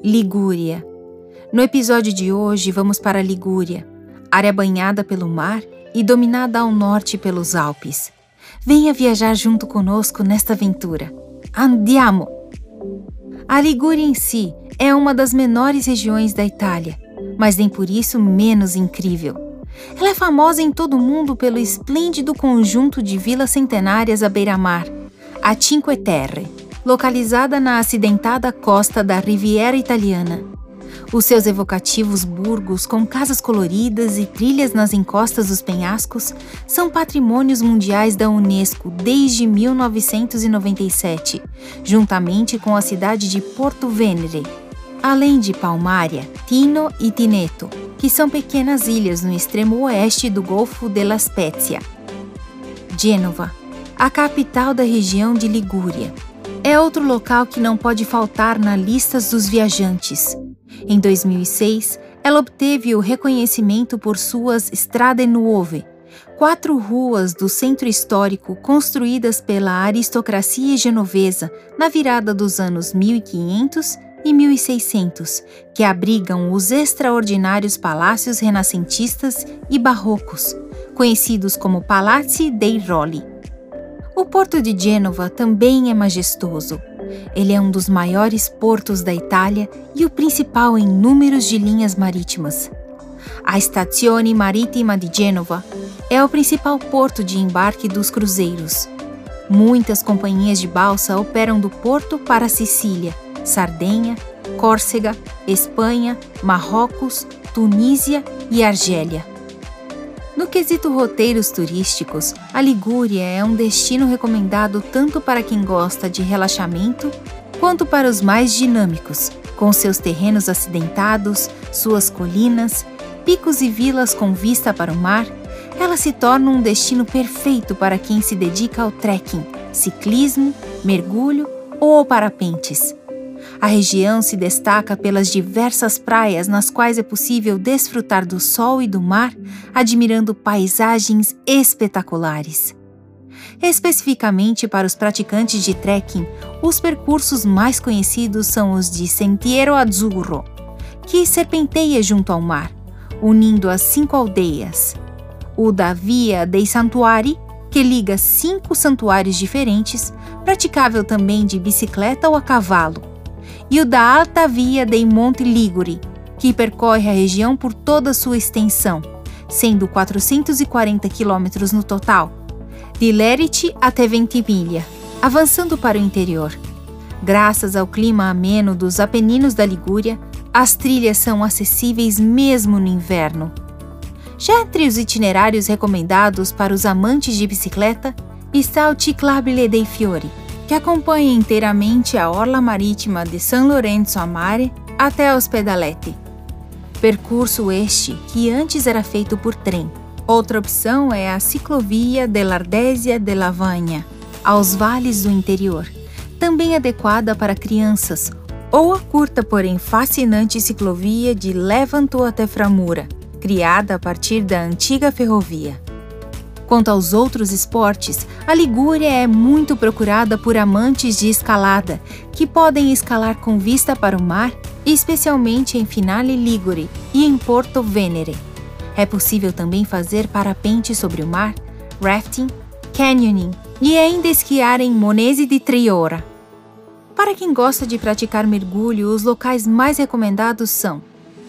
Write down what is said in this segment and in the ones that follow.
Ligúria. No episódio de hoje, vamos para Ligúria, área banhada pelo mar e dominada ao norte pelos Alpes. Venha viajar junto conosco nesta aventura. Andiamo! A Ligúria em si é uma das menores regiões da Itália, mas nem por isso menos incrível. Ela é famosa em todo o mundo pelo esplêndido conjunto de vilas centenárias à beira-mar, a Cinque Terre localizada na acidentada costa da Riviera Italiana. Os seus evocativos burgos, com casas coloridas e trilhas nas encostas dos penhascos, são patrimônios mundiais da Unesco desde 1997, juntamente com a cidade de Porto Venere. Além de Palmaria, Tino e Tineto, que são pequenas ilhas no extremo oeste do Golfo della Spezia. Gênova, a capital da região de Ligúria, é outro local que não pode faltar na lista dos viajantes. Em 2006, ela obteve o reconhecimento por suas Strade Nuove, quatro ruas do centro histórico construídas pela aristocracia genovesa na virada dos anos 1500 e 1600, que abrigam os extraordinários palácios renascentistas e barrocos, conhecidos como Palazzi dei Rolli. O porto de Gênova também é majestoso. Ele é um dos maiores portos da Itália e o principal em números de linhas marítimas. A Stazione Marittima de Gênova é o principal porto de embarque dos cruzeiros. Muitas companhias de balsa operam do porto para Sicília, Sardenha, Córcega, Espanha, Marrocos, Tunísia e Argélia. No quesito roteiros turísticos, a Ligúria é um destino recomendado tanto para quem gosta de relaxamento quanto para os mais dinâmicos, com seus terrenos acidentados, suas colinas, picos e vilas com vista para o mar. Ela se torna um destino perfeito para quem se dedica ao trekking, ciclismo, mergulho ou parapentes. A região se destaca pelas diversas praias nas quais é possível desfrutar do sol e do mar, admirando paisagens espetaculares. Especificamente para os praticantes de trekking, os percursos mais conhecidos são os de Sentiero Azzurro, que serpenteia junto ao mar, unindo as cinco aldeias, o da Via dei Santuari, que liga cinco santuários diferentes, praticável também de bicicleta ou a cavalo, e o da Alta Via dei Monte Liguri, que percorre a região por toda a sua extensão, sendo 440 quilômetros no total, de Leriti até Ventimiglia, avançando para o interior. Graças ao clima ameno dos Apeninos da Ligúria, as trilhas são acessíveis mesmo no inverno. Já entre os itinerários recomendados para os amantes de bicicleta está o Ciclabile dei Fiori, que acompanha inteiramente a orla marítima de San Lorenzo a Mare até Ospedaletti. Percurso este que antes era feito por trem. Outra opção é a ciclovia dell'Ardesia de Lavagna, aos vales do interior, também adequada para crianças, ou a curta, porém fascinante ciclovia de Levanto até Framura, criada a partir da antiga ferrovia. Quanto aos outros esportes, a Ligúria é muito procurada por amantes de escalada, que podem escalar com vista para o mar, especialmente em Finale Ligure e em Porto Venere. É possível também fazer parapente sobre o mar, rafting, canyoning e ainda esquiar em Monese di Triora. Para quem gosta de praticar mergulho, os locais mais recomendados são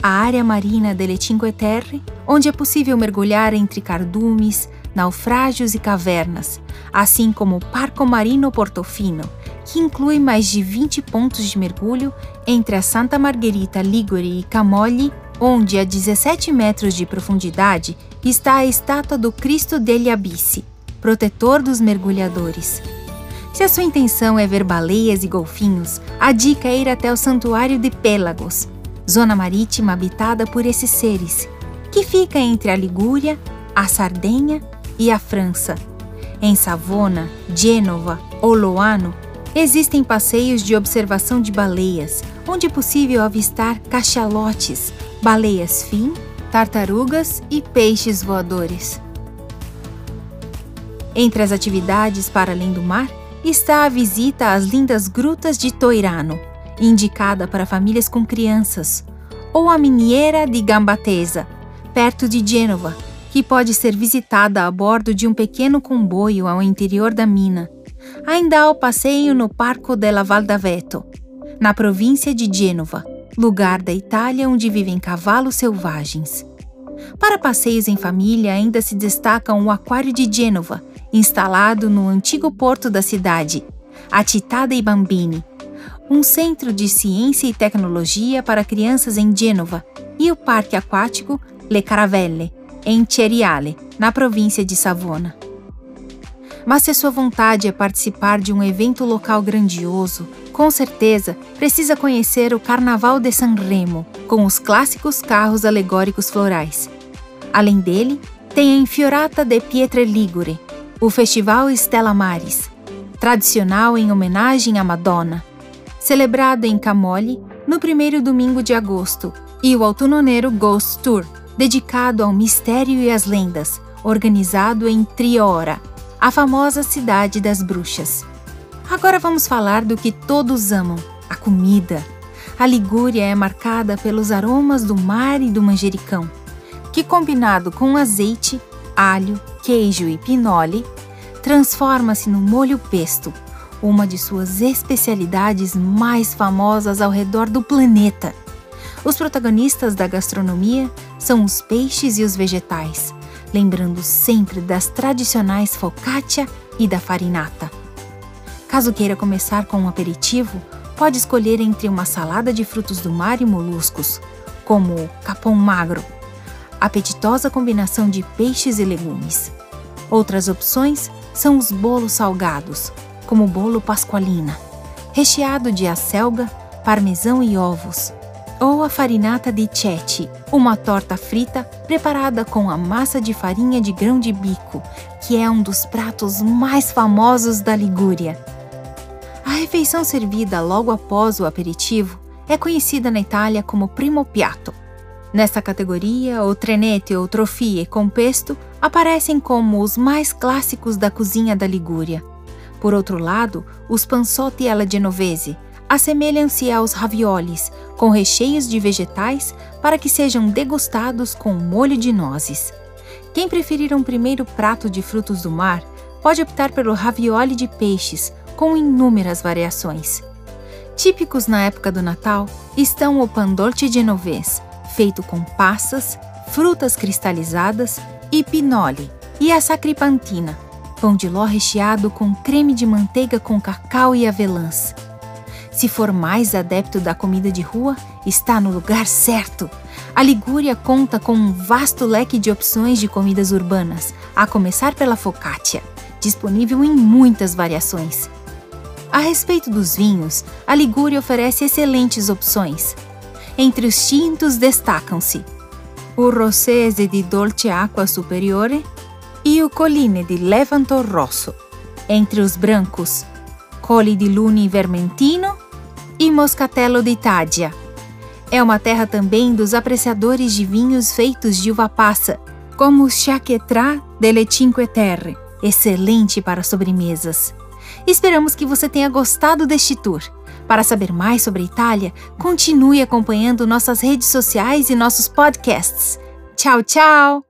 a área marina delle Cinque Terre, onde é possível mergulhar entre cardumes, naufrágios e cavernas, assim como o Parco Marino Portofino, que inclui mais de 20 pontos de mergulho entre a Santa Margherita Ligure e Camogli, onde a 17 metros de profundidade está a estátua do Cristo degli Abissi, protetor dos mergulhadores. Se a sua intenção é ver baleias e golfinhos, a dica é ir até o Santuário de Pélagos, zona marítima habitada por esses seres, que fica entre a Ligúria, a Sardenha e a França. Em Savona, Gênova ou Loano, existem passeios de observação de baleias, onde é possível avistar cachalotes, baleias fim, tartarugas e peixes voadores. Entre as atividades para além do mar está a visita às lindas grutas de Toirano indicada para famílias com crianças, ou a Miniera di Gambatesa, perto de Gênova, que pode ser visitada a bordo de um pequeno comboio ao interior da mina. Ainda há o passeio no Parco della Val d'Aveto, na província de Gênova, lugar da Itália onde vivem cavalos selvagens. Para passeios em família, ainda se destacam o Aquário de Gênova, instalado no antigo porto da cidade, a Città dei Bambini, um centro de ciência e tecnologia para crianças em Gênova, e o Parque Aquático Le Caravelle, em Ceriale, na província de Savona. Mas se a sua vontade é participar de um evento local grandioso, com certeza precisa conhecer o Carnaval de Sanremo, com os clássicos carros alegóricos florais. Além dele, tem a Infiorata de Pietre Ligure, o Festival Stella Maris, tradicional em homenagem à Madonna, celebrado em Camoli no primeiro domingo de agosto, e o Autononeiro Ghost Tour, dedicado ao mistério e às lendas, organizado em Triora, a famosa cidade das bruxas. Agora vamos falar do que todos amam: a comida. A Ligúria é marcada pelos aromas do mar e do manjericão, que combinado com azeite, alho, queijo e pinole, transforma-se no molho pesto, uma de suas especialidades mais famosas ao redor do planeta. Os protagonistas da gastronomia são os peixes e os vegetais, lembrando sempre das tradicionais focaccia e da farinata. Caso queira começar com um aperitivo, pode escolher entre uma salada de frutos do mar e moluscos, como o capão magro, apetitosa combinação de peixes e legumes. Outras opções são os bolos salgados, como o bolo pasqualina, recheado de acelga, parmesão e ovos, ou a farinata di ceci, uma torta frita preparada com a massa de farinha de grão de bico, que é um dos pratos mais famosos da Ligúria. A refeição servida logo após o aperitivo é conhecida na Itália como primo piatto. Nessa categoria, o trenete ou trofie com pesto aparecem como os mais clássicos da cozinha da Ligúria. Por outro lado, os panzotti alla genovese assemelham-se aos raviolis, com recheios de vegetais para que sejam degustados com molho de nozes. Quem preferir um primeiro prato de frutos do mar pode optar pelo ravioli de peixes, com inúmeras variações. Típicos na época do Natal estão o pandolce genovese, feito com passas, frutas cristalizadas e pinole, e a sacripantina, pão de ló recheado com creme de manteiga com cacau e avelãs. Se for mais adepto da comida de rua, está no lugar certo. A Ligúria conta com um vasto leque de opções de comidas urbanas, a começar pela focaccia, disponível em muitas variações. A respeito dos vinhos, a Ligúria oferece excelentes opções. Entre os tintos destacam-se o Rossese di Dolce Acqua Superiore e o Colline di Levanto Rosso. Entre os brancos, Colli di Luni Vermentino e Moscatello d'Italia. É uma terra também dos apreciadores de vinhos feitos de uva passa, como o Chaquetrà delle Cinque Terre, excelente para sobremesas. Esperamos que você tenha gostado deste tour. Para saber mais sobre Itália, continue acompanhando nossas redes sociais e nossos podcasts. Tchau, tchau!